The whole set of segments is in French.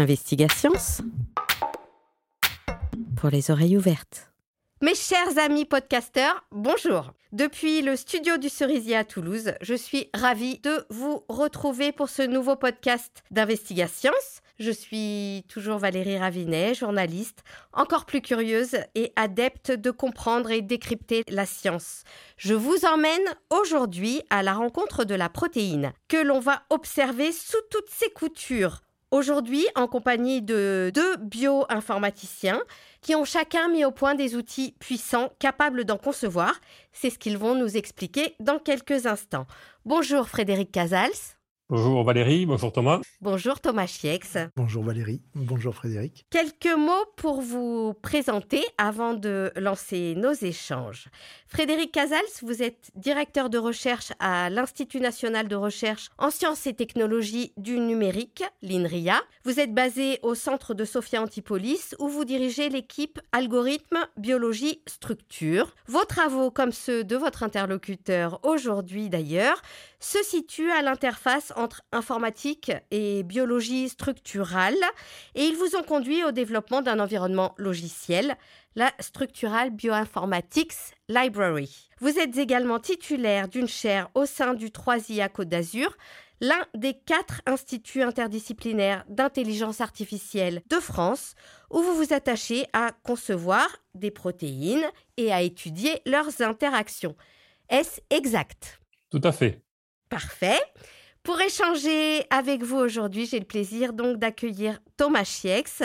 Investigations pour les oreilles ouvertes. Mes chers amis podcasteurs, bonjour. Depuis le studio du Cerisier à Toulouse, je suis ravie de vous retrouver pour ce nouveau podcast d'Investigations. Je suis toujours Valérie Ravinet, journaliste, encore plus curieuse et adepte de comprendre et décrypter la science. Je vous emmène aujourd'hui à la rencontre de la protéine, que l'on va observer sous toutes ses coutures Aujourd'hui, en compagnie de deux bioinformaticiens qui ont chacun mis au point des outils puissants capables d'en concevoir. C'est ce qu'ils vont nous expliquer dans quelques instants. Bonjour Frédéric Casals. Bonjour Valérie, bonjour Thomas. Bonjour Thomas Chiex. Bonjour Valérie, bonjour Frédéric. Quelques mots pour vous présenter avant de lancer nos échanges. Frédéric Casals, vous êtes directeur de recherche à l'Institut national de recherche en sciences et technologies du numérique, l'INRIA. Vous êtes basé au centre de Sophia Antipolis où vous dirigez l'équipe Algorithme, Biologie, Structure. Vos travaux, comme ceux de votre interlocuteur aujourd'hui d'ailleurs, se situent à l'interface entre informatique et biologie structurale et ils vous ont conduit au développement d'un environnement logiciel, la Structural Bioinformatics Library. Vous êtes également titulaire d'une chaire au sein du 3IA Côte d'Azur, l'un des quatre instituts interdisciplinaires d'intelligence artificielle de France, où vous vous attachez à concevoir des protéines et à étudier leurs interactions. Est-ce exact? Tout à fait. Parfait. Pour échanger avec vous aujourd'hui, j'ai le plaisir donc d'accueillir Thomas Chiex.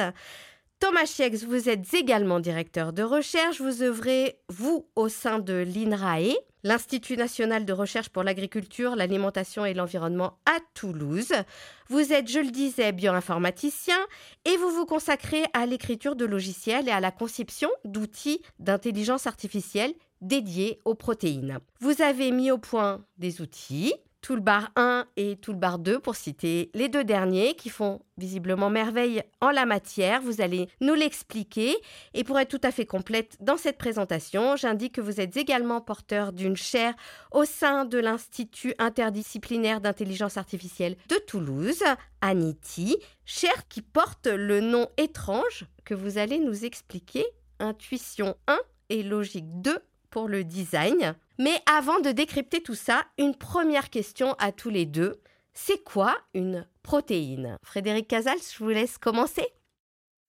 Thomas Chiex, vous êtes également directeur de recherche. Vous œuvrez, vous, au sein de l'INRAE, l'Institut national de recherche pour l'agriculture, l'alimentation et l'environnement à Toulouse. Vous êtes, je le disais, bioinformaticien et vous vous consacrez à l'écriture de logiciels et à la conception d'outils d'intelligence artificielle dédiés aux protéines. Vous avez mis au point des outils Toolbar 1 et Toolbar 2 pour citer les deux derniers qui font visiblement merveille en la matière. Vous allez nous l'expliquer. Et pour être tout à fait complète dans cette présentation, j'indique que vous êtes également porteur d'une chaire au sein de l'Institut interdisciplinaire d'intelligence artificielle de Toulouse, ANITI, chaire qui porte le nom étrange que vous allez nous expliquer, Intuition 1 et Logique 2 pour le design. Mais avant de décrypter tout ça, une première question à tous les deux. C'est quoi une protéine? Frédéric Casals, je vous laisse commencer.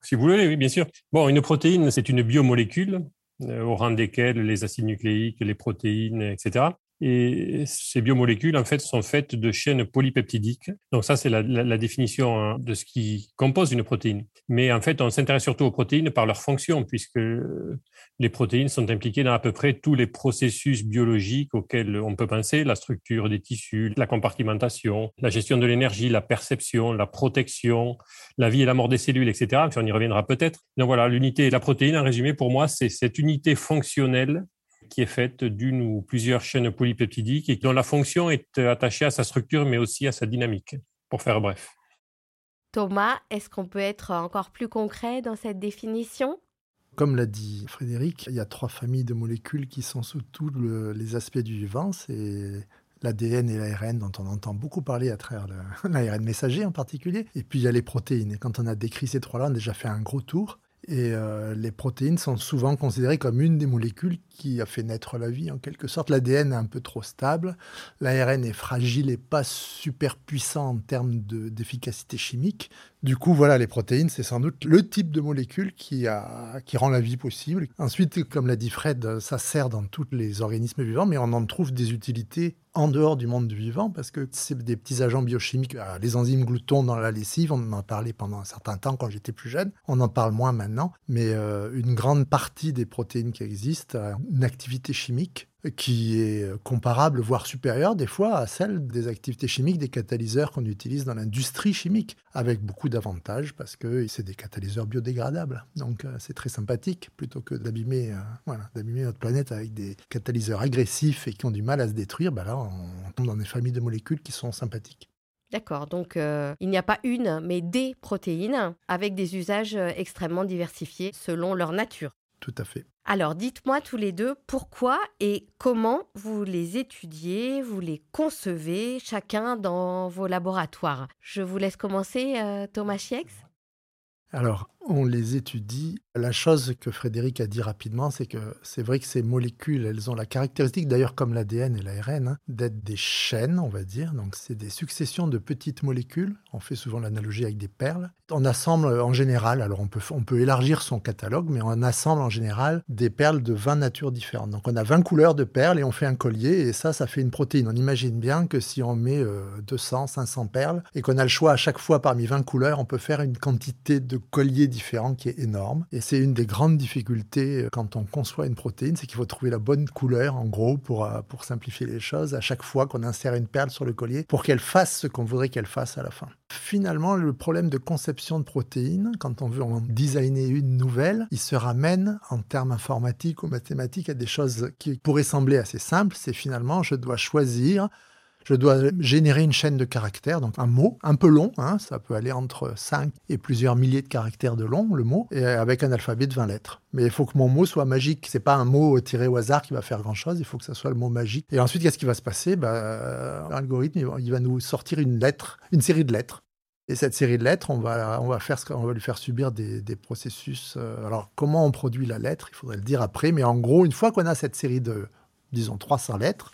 Si vous voulez, oui, bien sûr. Bon, une protéine, c'est une biomolécule euh, au rang desquelles les acides nucléiques, les protéines, etc. Et ces biomolécules, en fait, sont faites de chaînes polypeptidiques. Donc ça, c'est la, définition hein, de ce qui compose une protéine. Mais en fait, on s'intéresse surtout aux protéines par leur fonction, puisque les protéines sont impliquées dans à peu près tous les processus biologiques auxquels on peut penser, la structure des tissus, la compartimentation, la gestion de l'énergie, la perception, la protection, la vie et la mort des cellules, etc. on y reviendra peut-être. Donc voilà, l'unité, la protéine, en résumé, pour moi, c'est cette unité fonctionnelle qui est faite d'une ou plusieurs chaînes polypeptidiques et dont la fonction est attachée à sa structure mais aussi à sa dynamique, pour faire bref. Thomas, est-ce qu'on peut être encore plus concret dans cette définition? Comme l'a dit Frédéric, il y a trois familles de molécules qui sont sous tous les aspects du vivant. C'est l'ADN et l'ARN dont on entend beaucoup parler à travers l'ARN messager en particulier. Et puis il y a les protéines. Et quand on a décrit ces trois-là, on a déjà fait un gros tour. Et euh, les protéines sont souvent considérées comme une des molécules qui a fait naître la vie en quelque sorte. L'ADN est un peu trop stable, l'ARN est fragile et pas super puissant en termes d'efficacité chimique. Du coup, voilà, les protéines, c'est sans doute le type de molécule qui, rend la vie possible. Ensuite, comme l'a dit Fred, ça sert dans tous les organismes vivants, mais on en trouve des utilités en dehors du monde du vivant, parce que c'est des petits agents biochimiques. Euh, les enzymes gloutons dans la lessive, on en a parlé pendant un certain temps quand j'étais plus jeune. On en parle moins maintenant, mais euh, une grande partie des protéines qui existent a une activité chimique qui est comparable, voire supérieure des fois à celle des activités chimiques des catalyseurs qu'on utilise dans l'industrie chimique, avec beaucoup d'avantages parce que c'est des catalyseurs biodégradables. Donc euh, c'est très sympathique plutôt que d'abîmer voilà, d'abîmer notre planète avec des catalyseurs agressifs et qui ont du mal à se détruire. Bah là, on tombe dans des familles de molécules qui sont sympathiques. D'accord, donc euh, il n'y a pas une, mais des protéines avec des usages euh, extrêmement diversifiés selon leur nature. Tout à fait. Alors dites-moi tous les deux pourquoi et comment vous les étudiez, vous les concevez chacun dans vos laboratoires. Je vous laisse commencer, euh, Thomas Chiex. Alors, on les étudie. La chose que Frédéric a dit rapidement, c'est que c'est vrai que ces molécules, elles ont la caractéristique, d'ailleurs comme l'ADN et l'ARN, hein, d'être des chaînes, on va dire. Donc c'est des successions de petites molécules. On fait souvent l'analogie avec des perles. On assemble en général, alors on peut, on peut élargir son catalogue, mais on assemble en général des perles de 20 natures différentes. Donc on a 20 couleurs de perles et on fait un collier et ça, ça fait une protéine. On imagine bien que si on met 200, euh, 500 perles et qu'on a le choix à chaque fois parmi 20 couleurs, on peut faire une quantité de colliers différents qui est énorme. Et c'est une des grandes difficultés euh, quand on conçoit une protéine, c'est qu'il faut trouver la bonne couleur, en gros, pour, euh, pour simplifier les choses, à chaque fois qu'on insère une perle sur le collier, pour qu'elle fasse ce qu'on voudrait qu'elle fasse à la fin. Finalement, le problème de conception de protéines, quand on veut en designer une nouvelle, il se ramène en termes informatiques ou mathématiques à des choses qui pourraient sembler assez simples. C'est finalement, je dois choisir je dois générer une chaîne de caractères, donc un mot un peu long, hein, ça peut aller entre 5 et plusieurs milliers de caractères de long, le mot, et avec un alphabet de 20 lettres. Mais il faut que mon mot soit magique. C'est pas un mot tiré au hasard qui va faire grand chose. Il faut que ça soit le mot magique. Et ensuite, qu'est-ce qui va se passer? Bah, L'algorithme, il va nous sortir une lettre, une série de lettres. Et cette série de lettres, on va, on va, faire va lui faire subir des, des processus. Euh, alors, comment on produit la lettre? Il faudrait le dire après. Mais en gros, une fois qu'on a cette série de, disons, 300 lettres,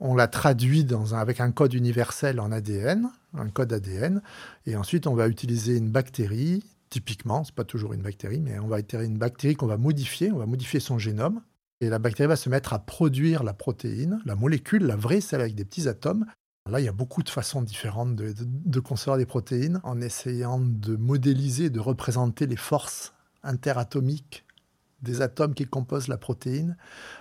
on la traduit avec un code universel en ADN, un code ADN, et ensuite on va utiliser une bactérie, typiquement, c'est pas toujours une bactérie, mais on va utiliser une bactérie qu'on va modifier, on va modifier son génome, et la bactérie va se mettre à produire la protéine, la molécule, la vraie, celle avec des petits atomes. Là, il y a beaucoup de façons différentes de, de concevoir des protéines en essayant de modéliser, de représenter les forces interatomiques des atomes qui composent la protéine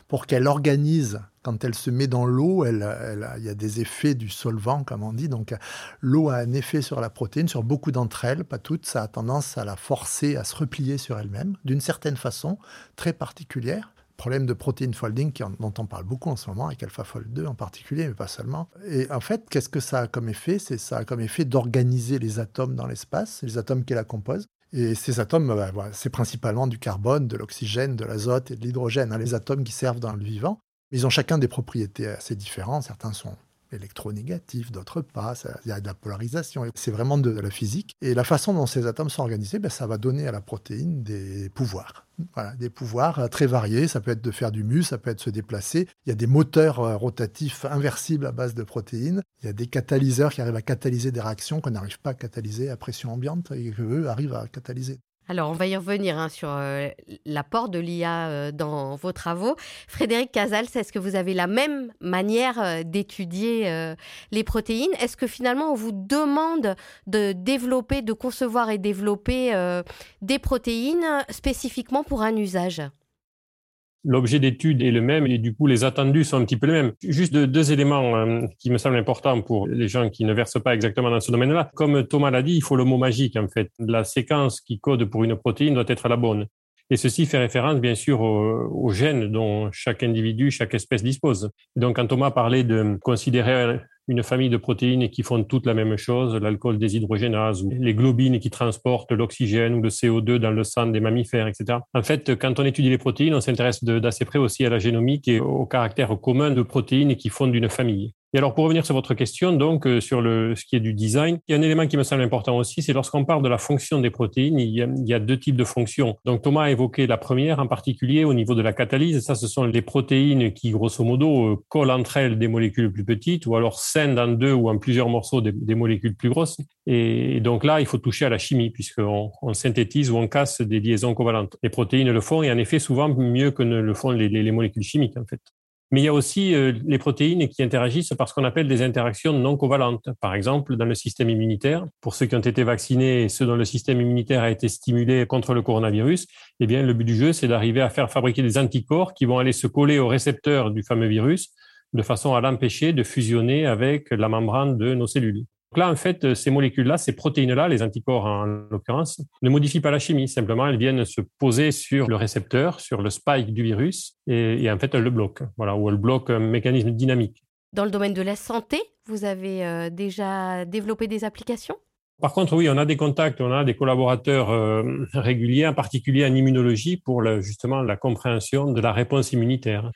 pour qu'elle organise, quand elle se met dans l'eau, il y a des effets du solvant, comme on dit. Donc l'eau a un effet sur la protéine, sur beaucoup d'entre elles, pas toutes. Ça a tendance à la forcer à se replier sur elle-même, d'une certaine façon, très particulière problème de protéine folding dont on parle beaucoup en ce moment, avec AlphaFold 2 en particulier, mais pas seulement. Et en fait, qu'est-ce que ça a comme effet? C'est ça a comme effet d'organiser les atomes dans l'espace, les atomes qui la composent. Et ces atomes, bah, c'est principalement du carbone, de l'oxygène, de l'azote et de l'hydrogène, hein, les atomes qui servent dans le vivant. Ils ont chacun des propriétés assez différentes. Certains sont électronégatifs, d'autres pas. Il y a de la polarisation. C'est vraiment de, la physique. Et la façon dont ces atomes sont organisés, ben, ça va donner à la protéine des pouvoirs. Voilà, des pouvoirs euh, très variés. Ça peut être de faire du mus, ça peut être de se déplacer. Il y a des moteurs euh, rotatifs inversibles à base de protéines. Il y a des catalyseurs qui arrivent à catalyser des réactions qu'on n'arrive pas à catalyser à pression ambiante et qu'eux arrivent à catalyser. Alors, on va y revenir hein, sur euh, l'apport de l'IA euh, dans vos travaux. Frédéric Casals, est-ce que vous avez la même manière euh, d'étudier les protéines? Est-ce que finalement, on vous demande de développer, de concevoir et développer des protéines spécifiquement pour un usage? L'objet d'étude est le même et du coup les attendus sont un petit peu les mêmes. Juste deux, éléments euh, qui me semblent importants pour les gens qui ne versent pas exactement dans ce domaine-là. Comme Thomas l'a dit, il faut le mot magique en fait. La séquence qui code pour une protéine doit être la bonne. Et ceci fait référence, bien sûr, aux, gènes dont chaque individu, chaque espèce dispose. Donc, quand Thomas parlait de considérer une famille de protéines qui font toutes la même chose, l'alcool déshydrogénase les globines qui transportent l'oxygène ou le CO2 dans le sang des mammifères, etc. En fait, quand on étudie les protéines, on s'intéresse d'assez près aussi à la génomique et au caractère commun de protéines qui fondent une famille. Et alors, pour revenir sur votre question, donc, euh, sur le, ce qui est du design, il y a un élément qui me semble important aussi, c'est lorsqu'on parle de la fonction des protéines, il y, a, il y, a, deux types de fonctions. Donc, Thomas a évoqué la première en particulier au niveau de la catalyse. Ça, ce sont les protéines qui, grosso modo, euh, collent entre elles des molécules plus petites ou alors scindent en deux ou en plusieurs morceaux des, des molécules plus grosses. Et donc là, il faut toucher à la chimie puisqu'on on synthétise ou on casse des liaisons covalentes. Les protéines le font et en effet, souvent mieux que ne le font les, les, les molécules chimiques, en fait. Mais il y a aussi euh, les protéines qui interagissent par ce qu'on appelle des interactions non covalentes. Par exemple, dans le système immunitaire, pour ceux qui ont été vaccinés et ceux dont le système immunitaire a été stimulé contre le coronavirus, eh bien, le but du jeu, c'est d'arriver à faire fabriquer des anticorps qui vont aller se coller au récepteur du fameux virus de façon à l'empêcher de fusionner avec la membrane de nos cellules. Donc là, en fait, euh, ces molécules-là, ces protéines-là, les anticorps en l'occurrence, ne modifient pas la chimie. Simplement, elles viennent se poser sur le récepteur, sur le spike du virus, et, en fait, elles le bloquent. Voilà, ou elles bloquent un mécanisme dynamique. Dans le domaine de la santé, vous avez euh, déjà développé des applications? Par contre, oui, on a des contacts, on a des collaborateurs euh, réguliers, en particulier en immunologie, pour justement la compréhension de la réponse immunitaire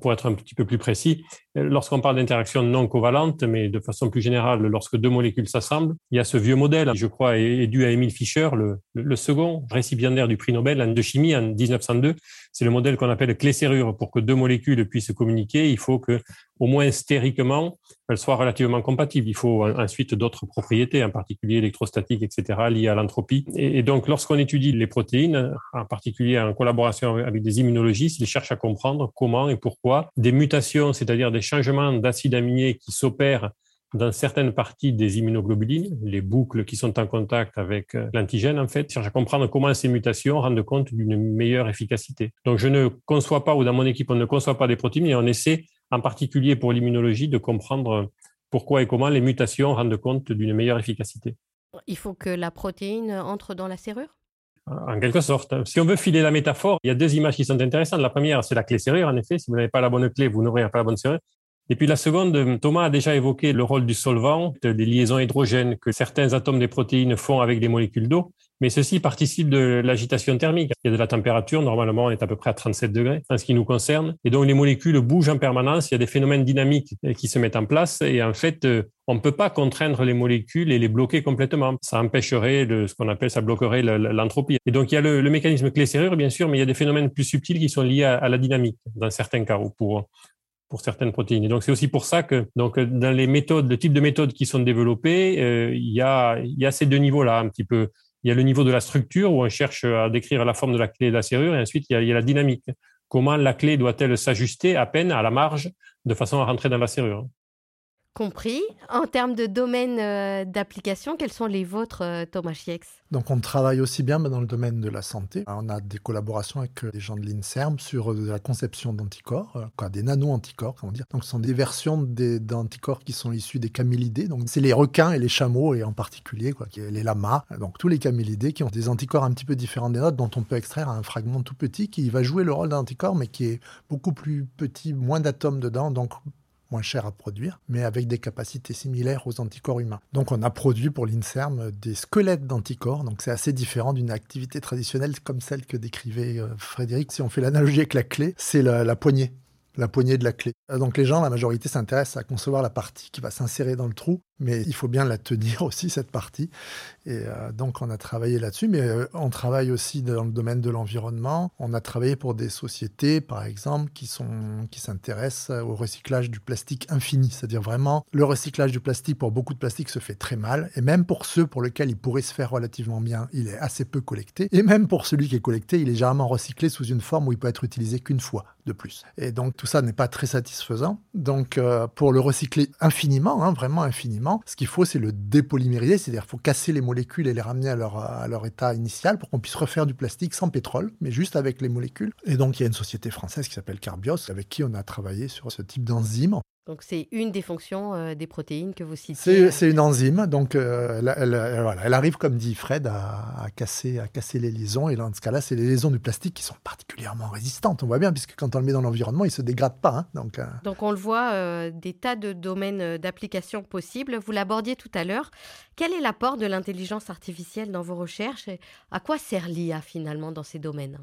pour être un petit peu plus précis, lorsqu'on parle d'interaction non covalente, mais de façon plus générale, lorsque deux molécules s'assemblent, il y a ce vieux modèle, je crois, est, dû à Emile Fischer, le, second récipiendaire du prix Nobel de chimie en 1902. C'est le modèle qu'on appelle clé-serrure. Pour que deux molécules puissent communiquer, il faut que, au moins stériquement, elles soient relativement compatibles. Il faut ensuite d'autres propriétés, en particulier électrostatiques, etc., liées à l'entropie. Et, donc, lorsqu'on étudie les protéines, en particulier en collaboration avec des immunologistes, ils cherchent à comprendre comment et pourquoi des mutations, c'est-à-dire des changements d'acides aminés qui s'opèrent dans certaines parties des immunoglobulines, les boucles qui sont en contact avec euh, l'antigène, en fait, cherche à comprendre comment ces mutations rendent compte d'une meilleure efficacité. Donc, je ne conçois pas, ou dans mon équipe, on ne conçoit pas des protéines, et on essaie, en particulier pour l'immunologie, de comprendre pourquoi et comment les mutations rendent compte d'une meilleure efficacité. Il faut que la protéine entre dans la serrure? En quelque sorte. Si on veut filer la métaphore, il y a deux images qui sont intéressantes. La première, c'est la clé serrure, en effet. Si vous n'avez pas la bonne clé, vous n'aurez pas la bonne serrure. Et puis la seconde, Thomas a déjà évoqué le rôle du solvant, des liaisons hydrogènes que certains atomes des protéines font avec des molécules d'eau, mais ceci participe de l'agitation thermique. Il y a de la température, normalement on est à peu près à 37 degrés en ce qui nous concerne, et donc les molécules bougent en permanence, il y a des phénomènes dynamiques qui se mettent en place, et en fait on ne peut pas contraindre les molécules et les bloquer complètement. Ça empêcherait ce qu'on appelle, ça bloquerait l'entropie. Et donc il y a le, mécanisme clé-serrure, bien sûr, mais il y a des phénomènes plus subtils qui sont liés à, la dynamique, dans certains cas, ou pour pour certaines protéines. Et donc c'est aussi pour ça que donc dans les méthodes, le type de méthodes qui sont développées, euh, il y a il y a ces deux niveaux là un petit peu. Il y a le niveau de la structure où on cherche à décrire la forme de la clé de la serrure, et ensuite il y a, il y a la dynamique. Comment la clé doit-elle s'ajuster à peine à la marge de façon à rentrer dans la serrure? Compris. En termes de domaine euh, d'application, quels sont les vôtres, euh, Thomas Chiex? Donc, on travaille aussi bien dans le domaine de la santé. On a des collaborations avec des gens de l'INSERM sur la conception d'anticorps, euh, quoi, des nano-anticorps, comment dire. Donc, ce sont des versions d'anticorps qui sont issus des camélidés. Donc, c'est les requins et les chameaux, et en particulier, les lamas. Donc, tous les camélidés qui ont des anticorps un petit peu différents des nôtres, dont on peut extraire un fragment tout petit qui va jouer le rôle d'un anticorps, mais qui est beaucoup plus petit, moins d'atomes dedans, donc moins cher à produire, mais avec des capacités similaires aux anticorps humains. Donc on a produit pour l'INSERM des squelettes d'anticorps, donc c'est assez différent d'une activité traditionnelle comme celle que décrivait euh, Frédéric. Si on fait l'analogie avec la clé, c'est la poignée la poignée de la clé. Euh, donc les gens, la majorité s'intéressent à concevoir la partie qui va s'insérer dans le trou, mais il faut bien la tenir aussi, cette partie. Et euh, donc on a travaillé là-dessus, mais euh, on travaille aussi dans le domaine de l'environnement. On a travaillé pour des sociétés, par exemple, qui, sont, qui s'intéressent au recyclage du plastique infini. C'est-à-dire vraiment, le recyclage du plastique, pour beaucoup de plastique, se fait très mal. Et même pour ceux pour lesquels il pourrait se faire relativement bien, il est assez peu collecté. Et même pour celui qui est collecté, il est généralement recyclé sous une forme où il peut être utilisé qu'une fois de plus. Et donc tout ça n'est pas très satisfaisant. Donc euh, pour le recycler infiniment, hein, vraiment infiniment, ce qu'il faut c'est le dépolymériser, c'est-à-dire qu'il faut casser les molécules et les ramener à leur, à leur état initial pour qu'on puisse refaire du plastique sans pétrole, mais juste avec les molécules. Et donc il y a une société française qui s'appelle Carbios, avec qui on a travaillé sur ce type d'enzyme. Donc c'est une des fonctions euh, des protéines que vous citez. C'est une enzyme, donc euh, elle, elle, arrive, comme dit Fred, à, casser, à casser les liaisons. Et dans ce cas-là, c'est les liaisons du plastique qui sont particulièrement résistantes. On voit bien, puisque quand on le met dans l'environnement, il ne se dégrade pas. Hein. donc, euh, donc on le voit, des tas de domaines d'application possibles. Vous l'abordiez tout à l'heure. Quel est l'apport de l'intelligence artificielle dans vos recherches et À quoi sert l'IA finalement dans ces domaines?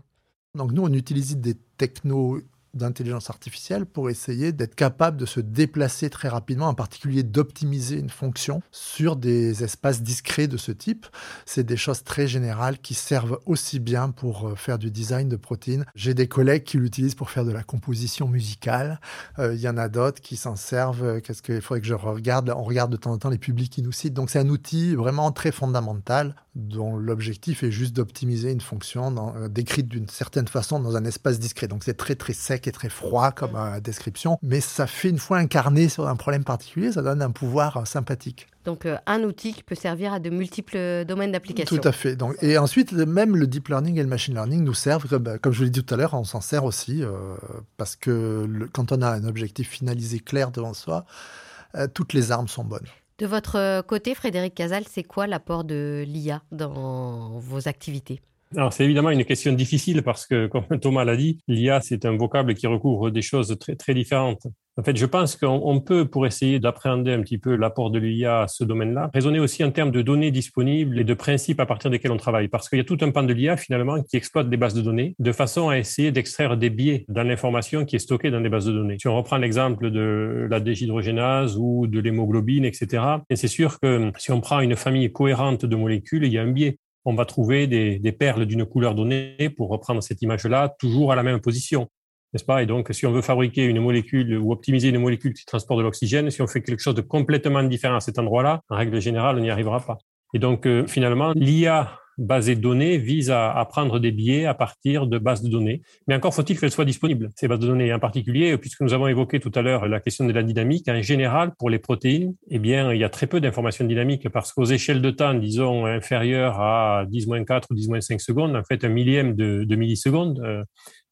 Donc nous, on utilise des technos d'intelligence artificielle pour essayer d'être capable de se déplacer très rapidement, en particulier d'optimiser une fonction sur des espaces discrets de ce type. C'est des choses très générales qui servent aussi bien pour euh, faire du design de protéines. J'ai des collègues qui l'utilisent pour faire de la composition musicale. Euh, il y en a d'autres qui s'en servent. Euh, qu'est-ce qu'il faudrait que je regarde? On regarde de temps en temps les publics qui nous citent. Donc c'est un outil vraiment très fondamental dont l'objectif est juste d'optimiser une fonction décrite d'une certaine façon dans un espace discret. Donc c'est très très sec qui est très froid comme euh, description, mais ça fait une fois incarné sur un problème particulier, ça donne un pouvoir euh, sympathique. Donc euh, un outil qui peut servir à de multiples domaines d'application. Tout à fait. Donc, et ensuite, même le deep learning et le machine learning nous servent, comme, comme je vous l'ai dit tout à l'heure, on s'en sert aussi parce que quand on a un objectif finalisé clair devant soi, toutes les armes sont bonnes. De votre côté, Frédéric Casal, c'est quoi l'apport de l'IA dans vos activités? Alors, c'est évidemment une question difficile parce que, comme Thomas l'a dit, l'IA, c'est un vocable qui recouvre des choses très, très différentes. En fait, je pense qu'on peut, pour essayer d'appréhender un petit peu l'apport de l'IA à ce domaine-là, raisonner aussi en termes de données disponibles et de principes à partir desquels on travaille. Parce qu'il y a tout un pan de l'IA, finalement, qui exploite des bases de données de façon à essayer d'extraire des biais dans l'information qui est stockée dans des bases de données. Si on reprend l'exemple de la déshydrogénase ou de l'hémoglobine, etc., et c'est sûr que si on prend une famille cohérente de molécules, il y a un biais on va trouver des, perles d'une couleur donnée, pour reprendre cette image-là, toujours à la même position n'est-ce pas? Et donc, si on veut fabriquer une molécule ou optimiser une molécule qui transporte de l'oxygène, si on fait quelque chose de complètement différent à cet endroit-là, en règle générale, on n'y arrivera pas. Et donc, euh, finalement, l'IA basée de données vise à, prendre des biais à partir de bases de données. Mais encore faut-il qu'elles soient disponibles, ces bases de données. En particulier, puisque nous avons évoqué tout à l'heure la question de la dynamique, en général, pour les protéines, eh bien, il y a très peu d'informations dynamiques parce qu'aux échelles de temps, disons, inférieures à 10-4 ou 10-5 secondes, en fait, un millième de, de milliseconde, euh,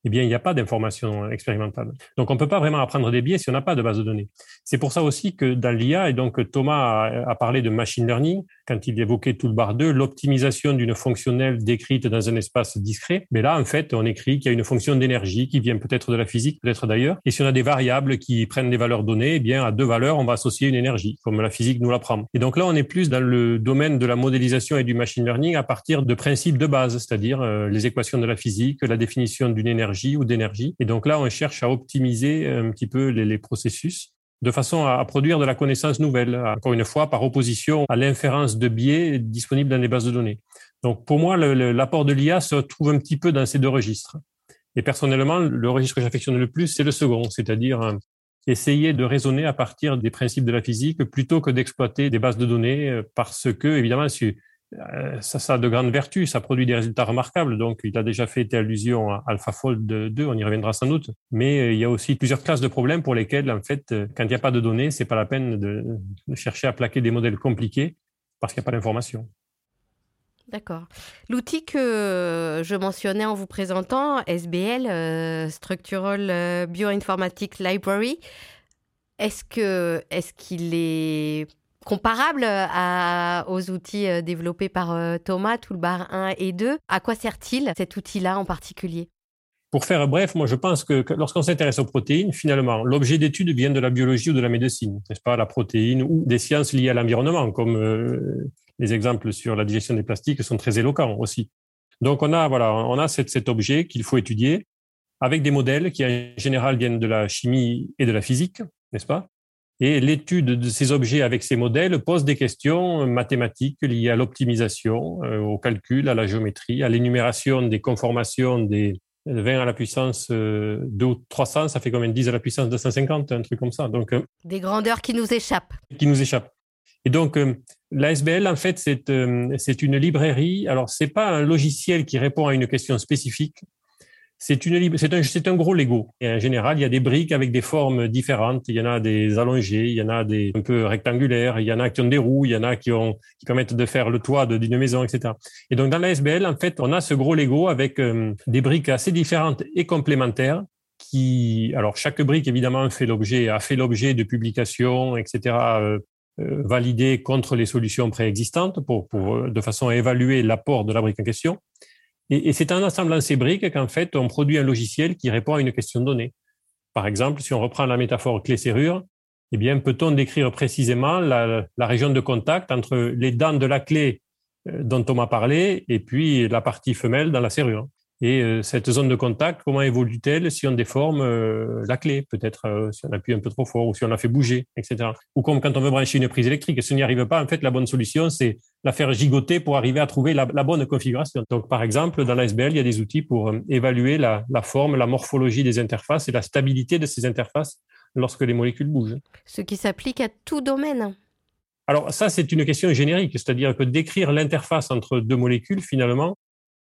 eh bien, il n'y a pas d'information expérimentale. Donc, on ne peut pas vraiment apprendre des biais si on n'a pas de base de données. C'est pour ça aussi que dans l'IA, et donc Thomas a, parlé de machine learning, quand il évoquait tout le bar 2, l'optimisation d'une fonctionnelle décrite dans un espace discret. Mais là, en fait, on écrit qu'il y a une fonction d'énergie qui vient peut-être de la physique, peut-être d'ailleurs. Et si on a des variables qui prennent des valeurs données, eh bien, à deux valeurs, on va associer une énergie, comme la physique nous l'apprend. Et donc là, on est plus dans le domaine de la modélisation et du machine learning à partir de principes de base, c'est-à-dire euh, les équations de la physique, la définition d'une énergie ou d'énergie. Et donc là, on cherche à optimiser un petit peu les, processus de façon à, produire de la connaissance nouvelle, encore une fois, par opposition à l'inférence de biais disponibles dans les bases de données. Donc pour moi, l'apport de l'IA se trouve un petit peu dans ces deux registres. Et personnellement, le registre que j'affectionne le plus, c'est le second, c'est-à-dire euh, essayer de raisonner à partir des principes de la physique plutôt que d'exploiter des bases de données euh, parce que, évidemment, si ça, ça a de grandes vertus, ça produit des résultats remarquables. Donc, il a déjà fait allusion à AlphaFold 2, on y reviendra sans doute. Mais euh, il y a aussi plusieurs classes de problèmes pour lesquels, en fait, euh, quand il n'y a pas de données, c'est pas la peine de, chercher à plaquer des modèles compliqués parce qu'il n'y a pas d'information. D'accord. L'outil que je mentionnais en vous présentant, SBL, Structural Bioinformatics Library, est-ce que est-ce qu'il est comparable à, aux outils euh, développés par euh, Thomas, Toolbar 1 et 2. À quoi sert-il cet outil-là en particulier? Pour faire bref, moi je pense que lorsqu'on s'intéresse aux protéines, finalement, l'objet d'étude vient de la biologie ou de la médecine, n'est-ce pas, la protéine ou des sciences liées à l'environnement, comme euh, les exemples sur la digestion des plastiques sont très éloquents aussi. Donc on a voilà, on a cet objet qu'il faut étudier avec des modèles qui en général viennent de la chimie et de la physique, n'est-ce pas? Et l'étude de ces objets avec ces modèles pose des questions mathématiques liées à l'optimisation, euh, au calcul, à la géométrie, à l'énumération des conformations des 20 à la puissance 2 euh, ou 300, ça fait combien 10 à la puissance 250, un truc comme ça. Donc, euh, des grandeurs qui nous échappent. Qui nous échappent. Et donc, l'ASBL, en fait, c'est une librairie. Alors, c'est pas un logiciel qui répond à une question spécifique c'est un, un gros Lego. Et en général, il y a des briques avec des formes différentes. Il y en a des allongées, il y en a des un peu rectangulaires, il y en a qui ont des roues, il y en a qui ont qui permettent de faire le toit d'une maison, etc. Et donc dans la SBL, en fait, on a ce gros Lego avec euh, des briques assez différentes et complémentaires. Qui, alors chaque brique évidemment fait l'objet a fait l'objet de publications, etc. Euh, euh, validées contre les solutions préexistantes pour, pour de façon à évaluer l'apport de la brique en question. Et, c'est en assemblant ces briques qu'en fait, on produit un logiciel qui répond à une question donnée. Par exemple, si on reprend la métaphore clé-serrure, eh bien, peut-on décrire précisément la, la, région de contact entre les dents de la clé euh, dont on m'a parlé et puis la partie femelle dans la serrure? Et euh, cette zone de contact, comment évolue-t-elle si on déforme euh, la clé, peut-être euh, si on appuie un peu trop fort ou si on la fait bouger, etc. Ou comme quand on veut brancher une prise électrique, et si on n'y arrive pas, en fait, la bonne solution, c'est la faire gigoter pour arriver à trouver la, bonne configuration. Donc, par exemple, dans l'ASBL, il y a des outils pour évaluer la, la forme, la morphologie des interfaces et la stabilité de ces interfaces lorsque les molécules bougent. Ce qui s'applique à tout domaine. Alors ça, c'est une question générique, c'est-à-dire que décrire l'interface entre deux molécules, finalement,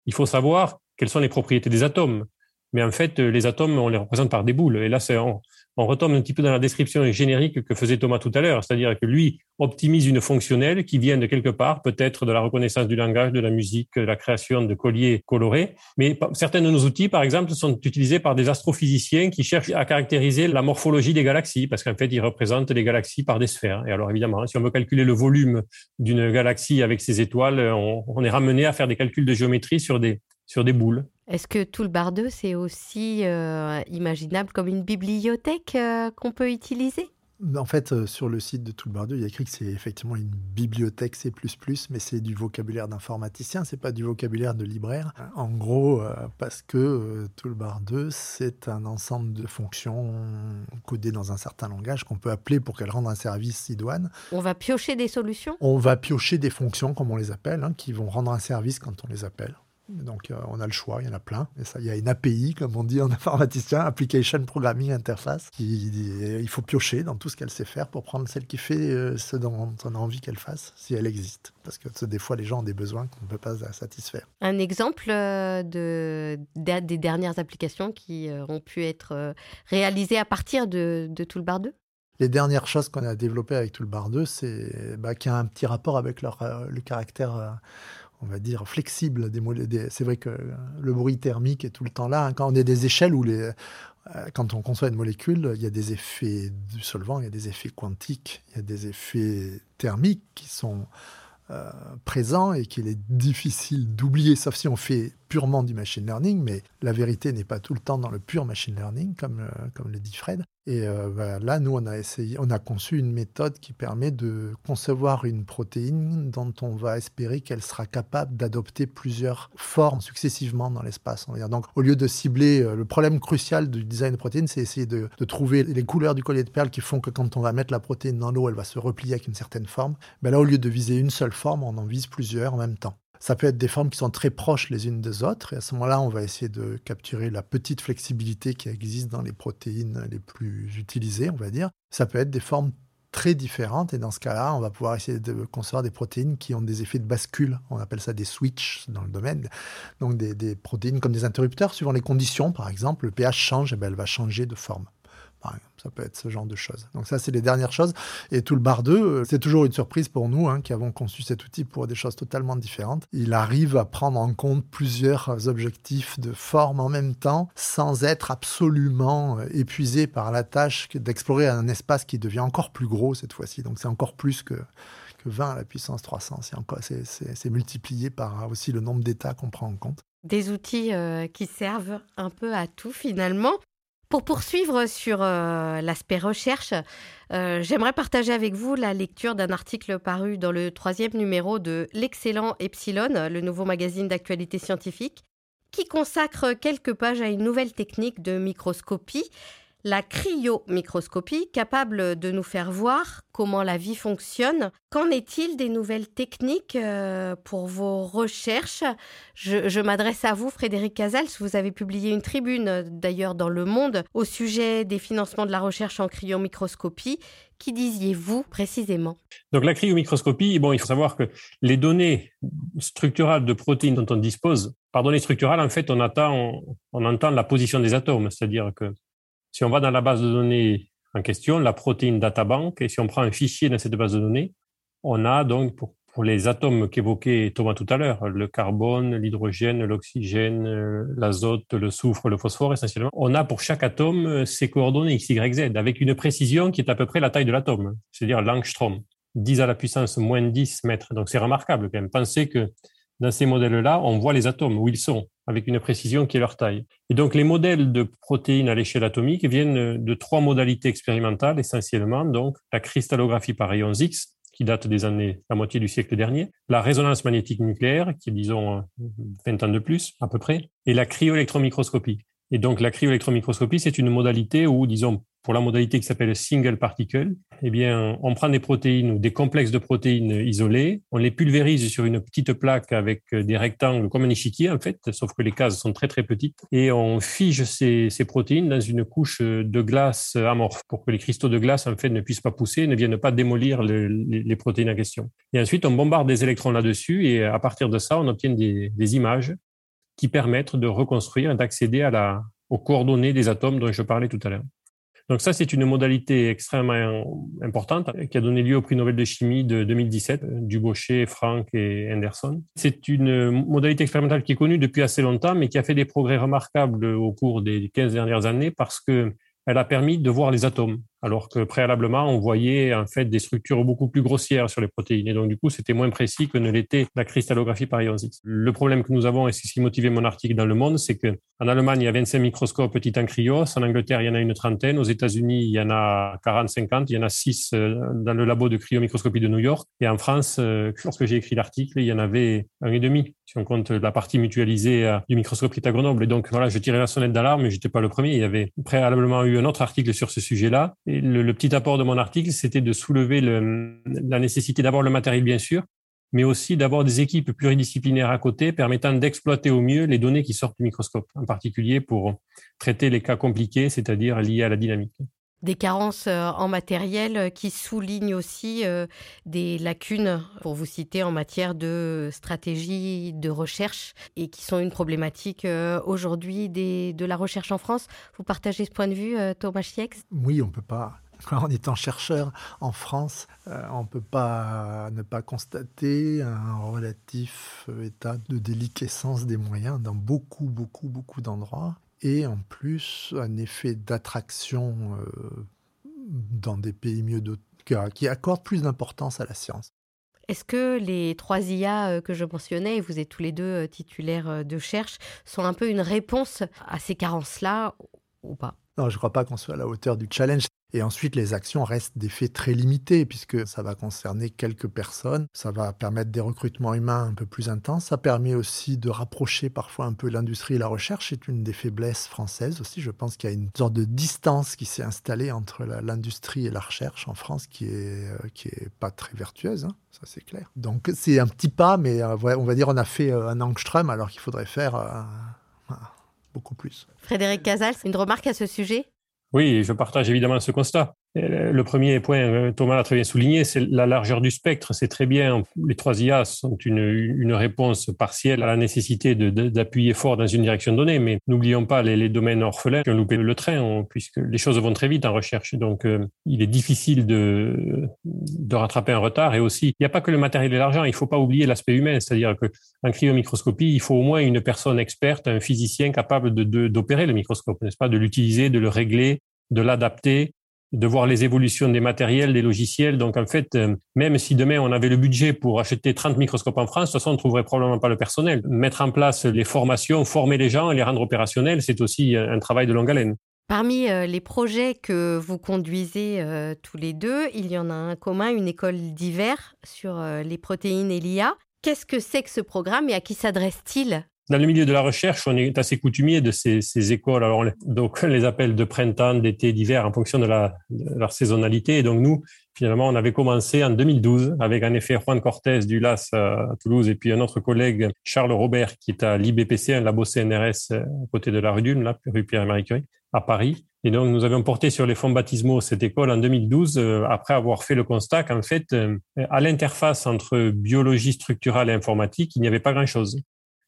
il faut savoir quelles sont les propriétés des atomes. Mais en fait, les atomes, on les représente par des boules. Et là, on, on, retombe un petit peu dans la description générique que faisait Thomas tout à l'heure. C'est-à-dire que lui optimise une fonctionnelle qui vient de quelque part, peut-être de la reconnaissance du langage, de la musique, de la création de colliers colorés. Mais certains de nos outils, par exemple, sont utilisés par des astrophysiciens qui cherchent à caractériser la morphologie des galaxies, parce qu'en fait, ils représentent les galaxies par des sphères. Et alors, évidemment, si on veut calculer le volume d'une galaxie avec ses étoiles, on est ramené à faire des calculs de géométrie sur des, sur des boules. Est-ce que tout le bardeux, c'est aussi euh, imaginable comme une bibliothèque euh, qu'on peut utiliser? En fait, euh, sur le site de Toolbar2, il y a écrit que c'est effectivement une bibliothèque C++, mais c'est du vocabulaire d'informaticien, c'est pas du vocabulaire de libraire. En gros, euh, parce que euh, Toolbar2, c'est un ensemble de fonctions codées dans un certain langage qu'on peut appeler pour qu'elles rendent un service idoine. On va piocher des solutions? On va piocher des fonctions, comme on les appelle, hein, qui vont rendre un service quand on les appelle. Donc euh, on a le choix, il y en a plein. Et ça, il y a une API, comme on dit en informaticien, Application Programming Interface. il faut piocher dans tout ce qu'elle sait faire pour prendre celle qui fait euh, ce dont on a envie qu'elle fasse, si elle existe. Parce que des fois, les gens ont des besoins qu'on ne peut pas satisfaire. Un exemple euh, de, des dernières applications qui ont pu être réalisées à partir de, de Toolbar 2 les dernières choses qu'on a développées avec Toolbar 2, c'est bah, qu'il y a un petit rapport avec leur, le caractère on va dire, flexible. C'est vrai que le bruit thermique est tout le temps là. Hein. Quand on est des échelles où euh, quand on conçoit une molécule, il y a des effets du solvant, il y a des effets quantiques, il y a des effets thermiques qui sont euh, présents et qu'il est difficile d'oublier, sauf si on fait purement du machine learning, mais la vérité n'est pas tout le temps dans le pur machine learning, comme, euh, comme le dit Fred. Et euh, bah, là, nous, on a essayé, on a conçu une méthode qui permet de concevoir une protéine dont on va espérer qu'elle sera capable d'adopter plusieurs formes successivement dans l'espace. Donc, au lieu de cibler euh, le problème crucial du design de protéines, c'est essayer de, trouver les couleurs du collier de perles qui font que quand on va mettre la protéine dans l'eau, elle va se replier avec une certaine forme. Ben là, au lieu de viser une seule forme, on en vise plusieurs en même temps. Ça peut être des formes qui sont très proches les unes des autres. Et à ce moment-là, on va essayer de capturer la petite flexibilité qui existe dans les protéines les plus utilisées, on va dire. Ça peut être des formes très différentes. Et dans ce cas-là, on va pouvoir essayer de concevoir des protéines qui ont des effets de bascule. On appelle ça des switches dans le domaine. Donc des, protéines comme des interrupteurs, suivant les conditions. Par exemple, le pH change, et eh bien elle va changer de forme. Ça peut être ce genre de choses. Donc ça, c'est les dernières choses. Et tout le bar 2, euh, c'est toujours une surprise pour nous hein, qui avons conçu cet outil pour des choses totalement différentes. Il arrive à prendre en compte plusieurs objectifs de forme en même temps sans être absolument euh, épuisé par la tâche d'explorer un espace qui devient encore plus gros cette fois-ci. Donc c'est encore plus que, que 20 à la puissance 300. C'est multiplié par aussi le nombre d'états qu'on prend en compte des outils euh, qui servent un peu à tout finalement. Pour poursuivre sur euh, l'aspect recherche, euh, j'aimerais partager avec vous la lecture d'un article paru dans le troisième numéro de L'excellent Epsilon, le nouveau magazine d'actualité scientifique, qui consacre quelques pages à une nouvelle technique de microscopie la cryomicroscopie, capable de nous faire voir comment la vie fonctionne. Qu'en est-il des nouvelles techniques euh, pour vos recherches? Je, m'adresse à vous, Frédéric Casals. Vous avez publié une tribune, d'ailleurs, dans Le Monde, au sujet des financements de la recherche en cryomicroscopie. Qui disiez-vous précisément? Donc la cryomicroscopie, bon, il faut savoir que les données structurales de protéines dont on dispose, par données structurales, en fait, on, attend, on entend la position des atomes, c'est-à-dire que si on va dans la base de données en question, la protéine databank, et si on prend un fichier dans cette base de données, on a donc pour, les atomes qu'évoquait Thomas tout à l'heure, le carbone, l'hydrogène, l'oxygène, euh, l'azote, le soufre, le phosphore essentiellement, on a pour chaque atome ses coordonnées X, Y, Z, avec une précision qui est à peu près la taille de l'atome, c'est-à-dire l'angstrom, 10 à la puissance moins 10 mètres. Donc c'est remarquable quand même. Pensez que dans ces modèles-là, on voit les atomes où ils sont, avec une précision qui est leur taille. Et donc, les modèles de protéines à l'échelle atomique viennent de trois modalités expérimentales, essentiellement. Donc, la cristallographie par rayons X, qui date des années, la moitié du siècle dernier, la résonance magnétique nucléaire, qui est, disons, 20 ans de plus, à peu près, et la cryoélectromicroscopie. Et donc, la cryoélectromicroscopie, c'est une modalité où, disons, pour la modalité qui s'appelle single particle, eh bien, on prend des protéines ou des complexes de protéines isolés, on les pulvérise sur une petite plaque avec des rectangles comme un échiquier, en fait, sauf que les cases sont très, très petites, et on fige ces, protéines dans une couche de glace amorphe pour que les cristaux de glace, en fait, ne puissent pas pousser, ne viennent pas démolir les, protéines en question. Et ensuite, on bombarde des électrons là-dessus, et à partir de ça, on obtient des images qui permettent de reconstruire et d'accéder à la, aux coordonnées des atomes dont je parlais tout à l'heure. Donc ça, c'est une modalité extrêmement importante qui a donné lieu au prix Nobel de chimie de 2017, Dubochet, Frank et Anderson. C'est une modalité expérimentale qui est connue depuis assez longtemps, mais qui a fait des progrès remarquables au cours des 15 dernières années parce que elle a permis de voir les atomes alors que préalablement, on voyait en fait des structures beaucoup plus grossières sur les protéines. Et donc, du coup, c'était moins précis que ne l'était la cristallographie par ions X. Le problème que nous avons, et c'est ce qui motivait mon article dans Le Monde, c'est qu'en Allemagne, il y a 25 microscopes petits en cryos. En Angleterre, il y en a une trentaine. Aux États-Unis, il y en a 40, 50. Il y en a 6 euh, dans le labo de cryomicroscopie de New York. Et en France, euh, lorsque j'ai écrit l'article, il y en avait un et demi, si on compte la partie mutualisée euh, du microscope qui est à Grenoble. Et donc, voilà, je tirais la sonnette d'alarme, mais j'étais pas le premier. Il y avait préalablement eu un autre article sur ce sujet-là. Et le, petit apport de mon article, c'était de soulever la nécessité d'avoir le matériel, bien sûr, mais aussi d'avoir des équipes pluridisciplinaires à côté permettant d'exploiter au mieux les données qui sortent du microscope, en particulier pour traiter les cas compliqués, c'est-à-dire liés à la dynamique des carences euh, en matériel euh, qui soulignent aussi euh, des lacunes, pour vous citer, en matière de stratégie de recherche et qui sont une problématique aujourd'hui de la recherche en France. Vous partagez ce point de vue, Thomas Chiex Oui, on ne peut pas. En étant chercheur en France, on ne peut pas ne pas constater un relatif état de déliquescence des moyens dans beaucoup, beaucoup, beaucoup d'endroits et en plus un effet d'attraction euh, dans des pays mieux dotés qui accordent plus d'importance à la science. Est-ce que les trois IA euh, que je mentionnais, et vous êtes tous les deux euh, titulaires de cherche, sont un peu une réponse à ces carences-là ou pas? Non, je ne crois pas qu'on soit à la hauteur du challenge. Et ensuite, les actions restent des faits très limités puisque ça va concerner quelques personnes. Ça va permettre des recrutements humains un peu plus intenses. Ça permet aussi de rapprocher parfois un peu l'industrie et la recherche. C'est une des faiblesses françaises aussi. Je pense qu'il y a une sorte de distance qui s'est installée entre l'industrie et la recherche en France qui est, euh, qui est pas très vertueuse. Hein. ça, c'est clair. Donc, c'est un petit pas, mais euh, on va dire on a fait euh, un angstrom alors qu'il faudrait faire beaucoup plus. Frédéric Casals, une remarque à ce sujet? Oui, je partage évidemment ce constat. Le premier point, euh, Thomas l'a très bien souligné, c'est la largeur du spectre. C'est très bien. Les trois IA sont une, une réponse partielle à la nécessité d'appuyer fort dans une direction donnée, mais n'oublions pas les, les, domaines orphelins qui ont loupé le train, puisque les choses vont très vite en recherche. Donc, euh, il est difficile de, de rattraper un retard. Et aussi, il n'y a pas que le matériel et l'argent. Il ne faut pas oublier l'aspect humain, c'est-à-dire que en cryomicroscopie, il faut au moins une personne experte, un physicien capable de d'opérer le microscope, n'est-ce pas, de l'utiliser, de le régler, de l'adapter de voir les évolutions des matériels, des logiciels. Donc, en fait, euh, même si demain on avait le budget pour acheter 30 microscopes en France, de toute façon, on ne trouverait probablement pas le personnel. Mettre en place les formations, former les gens et les rendre opérationnels, c'est aussi un travail de longue haleine. Parmi euh, les projets que vous conduisez euh, tous les deux, il y en a un commun, une école d'hiver sur les protéines et l'IA. Qu'est-ce que c'est que ce programme et à qui s'adresse-t-il? Dans le milieu de la recherche, on est assez coutumier de ces, écoles. Alors, donc, on les appelle de printemps, d'été, d'hiver en fonction de, la, leur saisonnalité. Et donc, nous, finalement, on avait commencé en 2012 avec en effet Juan Cortés du LAS à Toulouse et puis un autre collègue, Charles Robert, qui est à l'IBPC, un labo CNRS à côté de la rue Dune, là, rue Pierre-Marie Curie, à Paris. Et donc, nous avions porté sur les fonds baptismaux cette école en 2012, euh, après avoir fait le constat qu'en fait, euh, à l'interface entre biologie structurale et informatique, il n'y avait pas grand-chose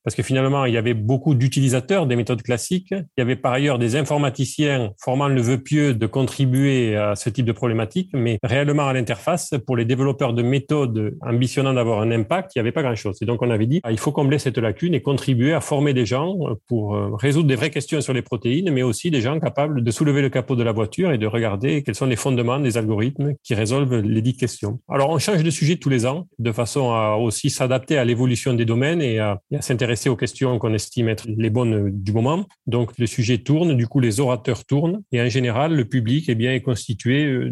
parce que finalement, il y avait beaucoup d'utilisateurs des méthodes classiques. Il y avait par ailleurs des informaticiens formant le vœu pieux de contribuer à ce type de problématique, mais réellement à l'interface, pour les développeurs de méthodes ambitionnant d'avoir un impact, il n'y avait pas grand-chose. Et donc, on avait dit, ah, il faut combler cette lacune et contribuer à former des gens pour euh, résoudre des vraies questions sur les protéines, mais aussi des gens capables de soulever le capot de la voiture et de regarder quels sont les fondements des algorithmes qui résolvent les dites questions. Alors, on change de sujet tous les ans, de façon à aussi s'adapter à l'évolution des domaines et à s'intéresser aux questions qu'on estime être les bonnes du moment. Donc le sujet tourne, du coup les orateurs tournent et en général le public eh bien, est constitué euh,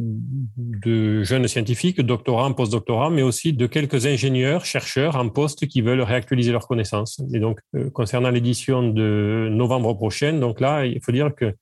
de jeunes scientifiques, doctorants, postdoctorants, mais aussi de quelques ingénieurs, chercheurs en poste qui veulent réactualiser leurs connaissances. Et donc euh, concernant l'édition de novembre prochain, donc là il faut dire que euh,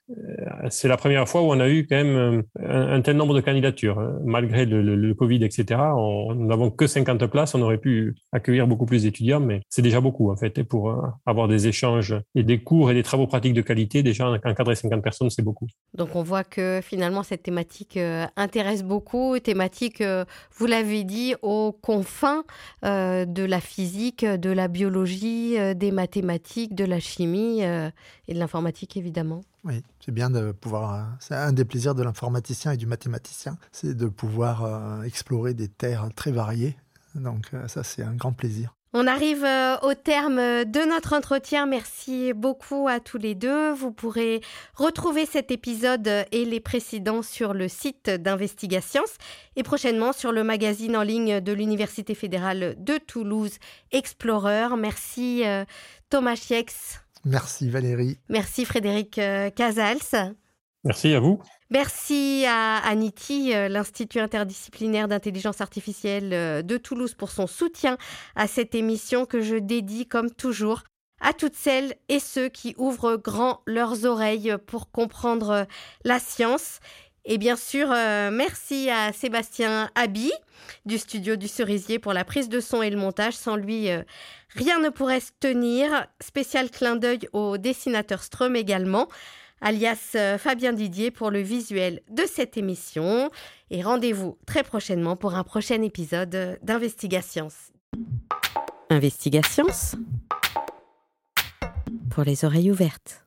c'est la première fois où on a eu quand même un, tel nombre de candidatures. Malgré le, Covid, etc., on n'avons que 50 places, on aurait pu accueillir beaucoup plus d'étudiants, mais c'est déjà beaucoup en fait pour euh, avoir des échanges et des cours et des travaux pratiques de qualité, déjà encadrer 50 personnes, c'est beaucoup. Donc on voit que finalement cette thématique euh, intéresse beaucoup, thématique, euh, vous l'avez dit, aux confins de la physique, de la biologie, des mathématiques, de la chimie et de l'informatique évidemment. Oui, c'est bien de pouvoir. C'est un des plaisirs de l'informaticien et du mathématicien, c'est de pouvoir explorer des terres très variées. Donc ça, c'est un grand plaisir. On arrive euh, au terme de notre entretien. Merci beaucoup à tous les deux. Vous pourrez retrouver cet épisode et les précédents sur le site d'Investigation et prochainement sur le magazine en ligne de l'Université fédérale de Toulouse, Explorer. Merci euh, Thomas Chiex. Merci Valérie. Merci Frédéric euh, Casals. Merci à vous. Merci à Aniti, euh, l'Institut interdisciplinaire d'intelligence artificielle euh, de Toulouse, pour son soutien à cette émission que je dédie, comme toujours, à toutes celles et ceux qui ouvrent grand leurs oreilles pour comprendre la science. Et bien sûr, merci à Sébastien Abi du studio du Cerisier pour la prise de son et le montage. Sans lui, rien ne pourrait se tenir. Spécial clin d'œil au dessinateur Strum également alias euh, Fabien Didier pour le visuel de cette émission. Et rendez-vous très prochainement pour un prochain épisode d'Investigations. Investigations Pour les oreilles ouvertes.